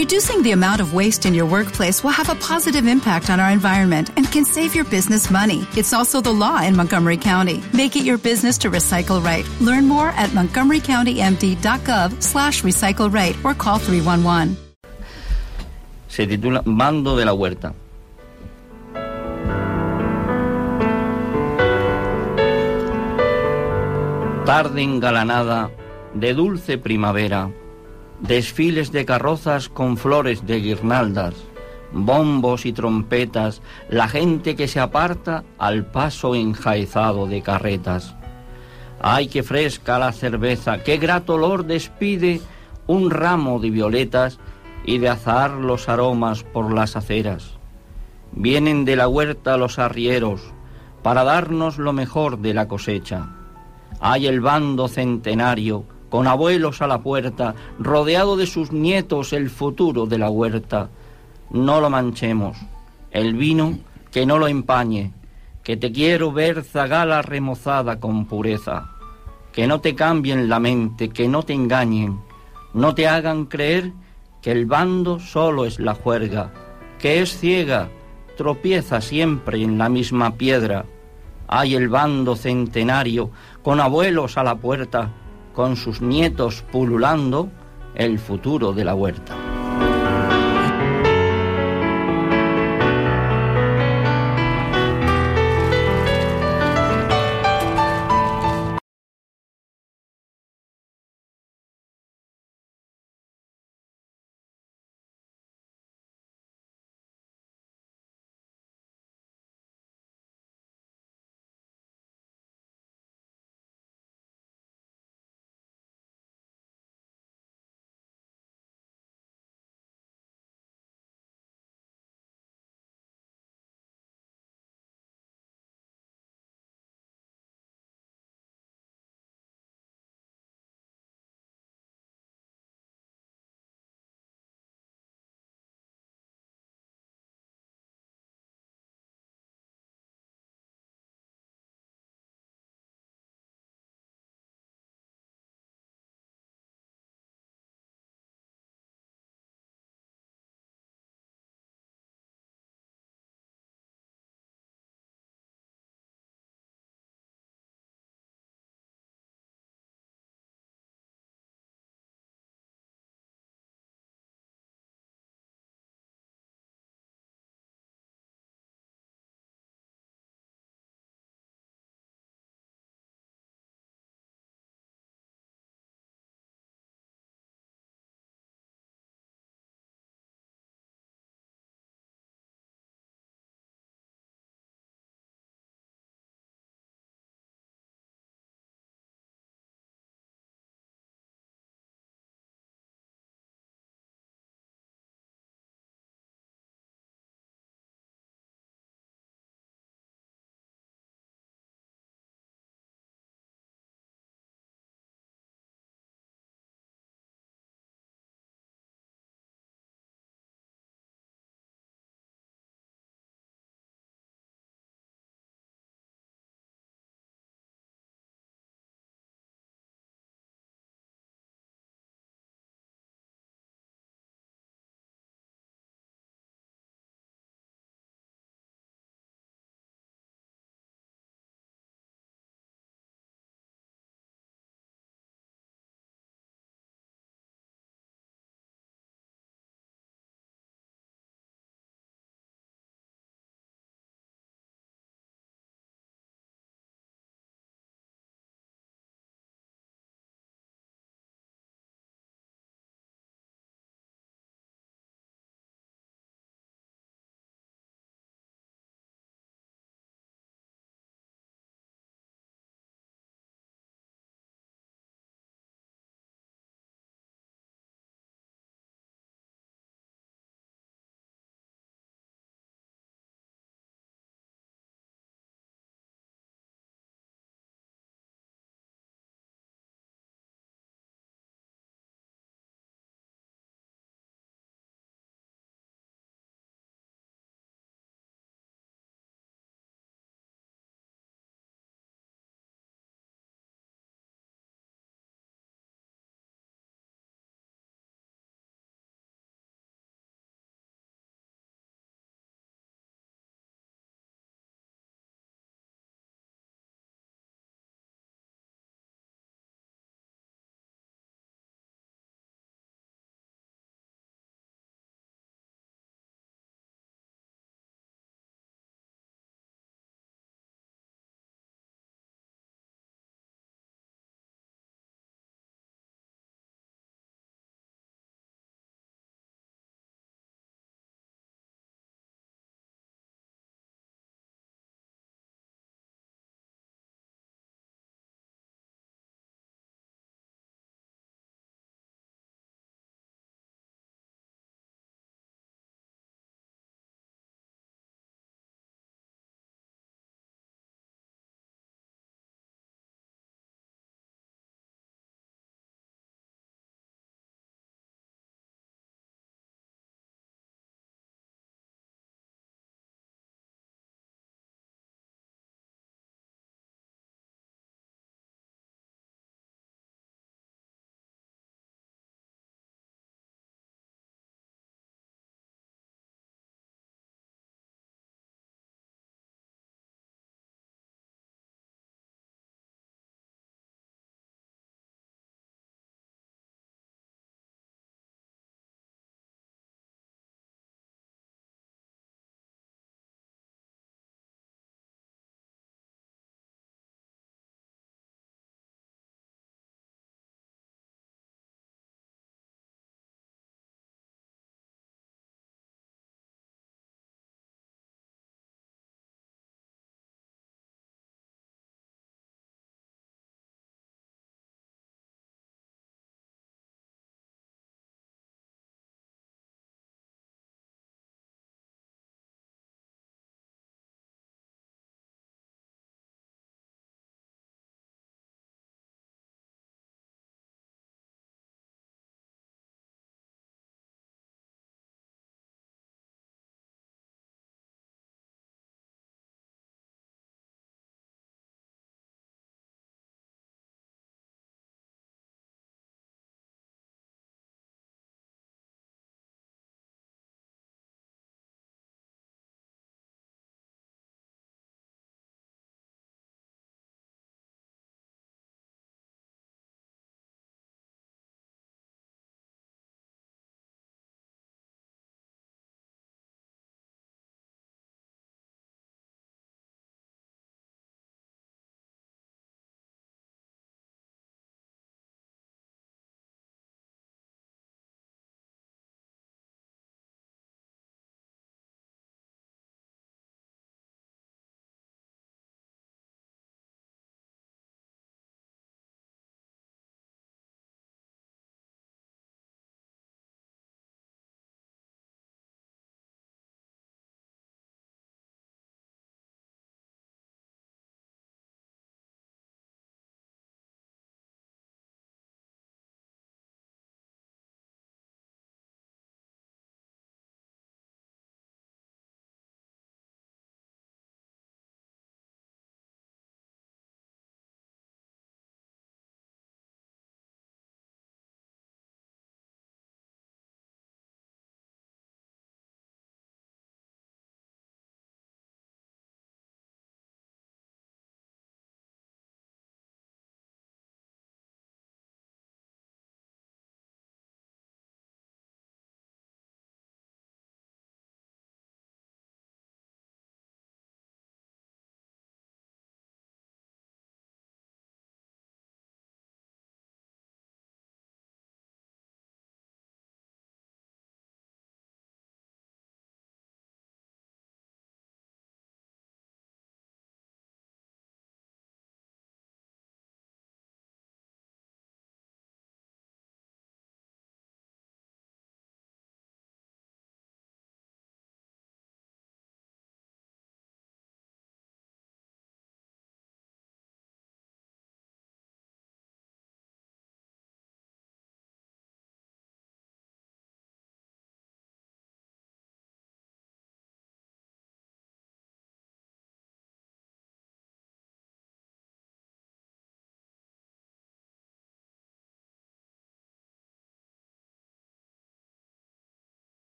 Reducing the amount of waste in your workplace will have a positive impact on our environment and can save your business money. It's also the law in Montgomery County. Make it your business to recycle right. Learn more at montgomerycountymd.gov slash recycle right or call 311. Se titula Bando de la Huerta. Tarde engalanada de dulce primavera, desfiles de carrozas con flores de guirnaldas, bombos y trompetas, la gente que se aparta al paso enjaezado de carretas. Ay, qué fresca la cerveza, qué grato olor despide un ramo de violetas y de azar los aromas por las aceras. Vienen de la huerta los arrieros para darnos lo mejor de la cosecha. Hay el bando centenario con abuelos a la puerta, rodeado de sus nietos el futuro de la huerta. No lo manchemos, el vino que no lo empañe, que te quiero ver zagala remozada con pureza, que no te cambien la mente, que no te engañen, no te hagan creer que el bando solo es la juerga, que es ciega, tropieza siempre en la misma piedra. Hay el bando centenario con abuelos a la puerta, con sus nietos pululando, el futuro de la huerta.